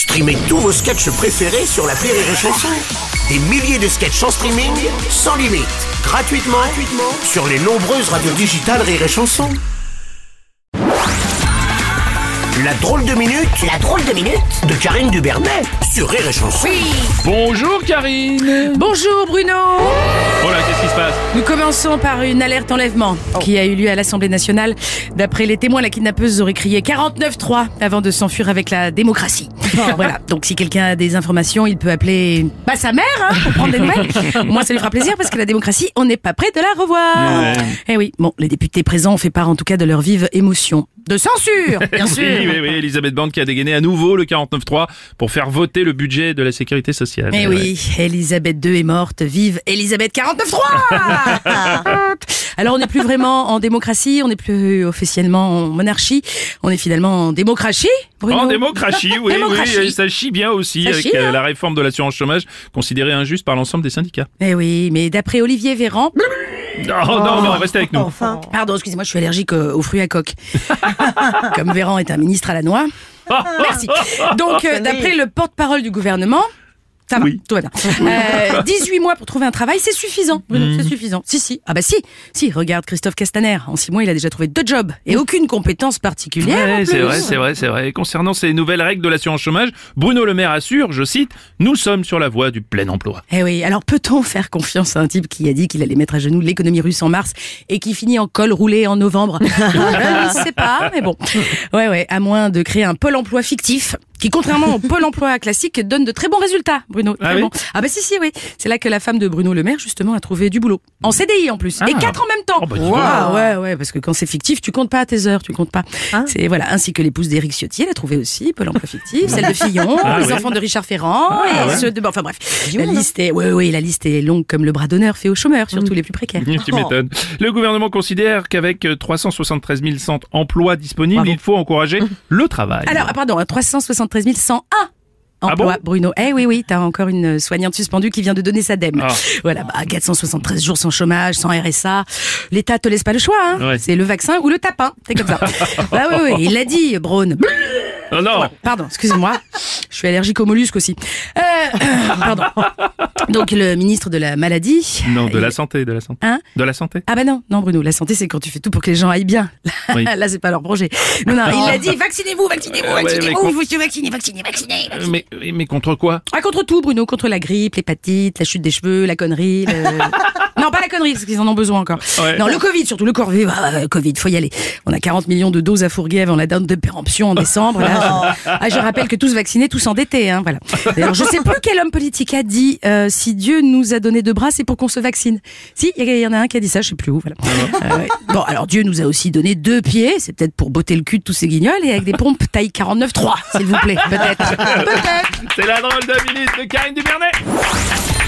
Streamez tous vos sketchs préférés sur la Rire et Chanson. Des milliers de sketchs en streaming, sans limite, gratuitement, gratuitement sur les nombreuses radios digitales Rire et Chanson. La drôle de minute, la drôle de minute de Karine Dubernet sur Rire et Chanson. Bonjour Karine Bonjour Bruno Oh là, passe Nous commençons par une alerte enlèvement qui a eu lieu à l'Assemblée nationale. D'après les témoins, la kidnappeuse aurait crié 49-3 avant de s'enfuir avec la démocratie. voilà, donc si quelqu'un a des informations, il peut appeler bah, sa mère hein, pour prendre des nouvelles. Moi, ça lui fera plaisir parce que la démocratie, on n'est pas prêt de la revoir. Ouais. Eh oui, bon, les députés présents ont fait part en tout cas de leur vive émotion. De censure, bien sûr. Oui, oui, oui, Elisabeth Borne qui a dégainé à nouveau le 49.3 pour faire voter le budget de la sécurité sociale. Eh Ouais. oui, Elisabeth II est morte, vive Elisabeth 49.3 Alors on n'est plus vraiment en démocratie, on n'est plus officiellement en monarchie, on est finalement en démocratie, Bruno En démocratie, oui, Démocratie. oui, ça chie bien aussi Ça avec chie, euh, hein la réforme de l'assurance chômage considérée injuste par l'ensemble des syndicats. Eh oui, mais d'après Olivier Véran... Non, non, non, restez avec nous. Pardon, excusez-moi, je suis allergique euh, aux fruits à coque. Comme Véran est un ministre à la noix. Merci. Donc, euh, d'après le porte-parole du gouvernement, ça va, Oui. tout va bien. Euh, 18 mois pour trouver un travail, c'est suffisant. Bruno, Mm. c'est suffisant. Si, si. Ah bah si. Si, regarde Christophe Castaner. En 6 mois, il a déjà trouvé deux jobs et aucune compétence particulière. Ouais, c'est vrai, c'est vrai, c'est vrai. Et concernant ces nouvelles règles de l'assurance chômage, Bruno Le Maire assure, je cite, nous sommes sur la voie du plein emploi. Eh oui, alors peut-on faire confiance à un type qui a dit qu'il allait mettre à genoux l'économie russe en mars et qui finit en col roulé en novembre? Je ne sais pas, mais bon. Ouais, ouais, à moins de créer un pôle emploi fictif qui, contrairement au pôle emploi classique, donne de très bons résultats, Bruno. Ah oui bons. Ah bah si, si, oui. C'est là que la femme de Bruno Le Maire, justement, a trouvé du boulot. En CDI en plus. Et Ah. quatre en même temps. Oh, bah. Ah ouais, ouais, parce que quand c'est fictif, tu comptes pas à tes heures, tu comptes pas. C'est voilà, ainsi que l'épouse d'Éric Ciotti, elle a trouvé aussi Pôle emploi fictif, celle de Fillon, Ah les ouais. enfants de Richard Ferrand, et ouais. ceux de, bon, enfin bref. La liste est, ouais, ouais, la liste est longue comme le bras d'honneur fait aux chômeurs, surtout les plus précaires. Tu m'étonnes. Le gouvernement considère qu'avec euh, 373 100 emplois disponibles, il faut encourager le travail. Alors, ah, pardon, 373 101 Ah emplois, bon? Bruno. Eh oui, oui, t'as encore une soignante suspendue qui vient de donner sa dème. Ah. Voilà, bah, 473 jours sans chômage, sans RSA. L'État te laisse pas le choix, hein. Ouais. C'est le vaccin ou le tapin. C'est comme ça. bah oui, oui, il l'a dit, Braun. non, non. Pardon, excusez-moi. Je suis allergique aux mollusques aussi. Euh, pardon. Donc, le ministre de la maladie. Non, de il- la santé, de la santé. Hein De la santé. Ah bah non, non Bruno, la santé c'est quand tu fais tout pour que les gens aillent bien. Oui. Là c'est pas leur projet. Non, non, il a dit vaccinez-vous, vaccinez-vous, vaccinez-vous, vous vous vaccinez, vaccinez, vaccinez. Euh, Mais, mais contre quoi? Ah, contre tout, Bruno, contre la grippe, l'hépatite, la chute des cheveux, la connerie. le- non, pas la connerie, parce qu'ils en ont besoin encore. Ouais. Non, le Covid, surtout le Covid. Ah, ouais, Covid, faut y aller. On a 40 millions de doses à fourguer avant la date de péremption en décembre. Là, je... Ah, je rappelle que tous vaccinés, tous endettés. Hein, voilà. D'ailleurs, je sais plus quel homme politique a dit euh, si Dieu nous a donné deux bras, c'est pour qu'on se vaccine. Si, il y, y en a un qui a dit ça, je sais plus où. Voilà. Euh. Bon, alors Dieu nous a aussi donné deux pieds, c'est peut-être pour botter le cul de tous ces guignols et avec des pompes taille 49.3, s'il vous plaît. Peut-être. Peut-être. C'est la drôle de minute de Karine Dubernet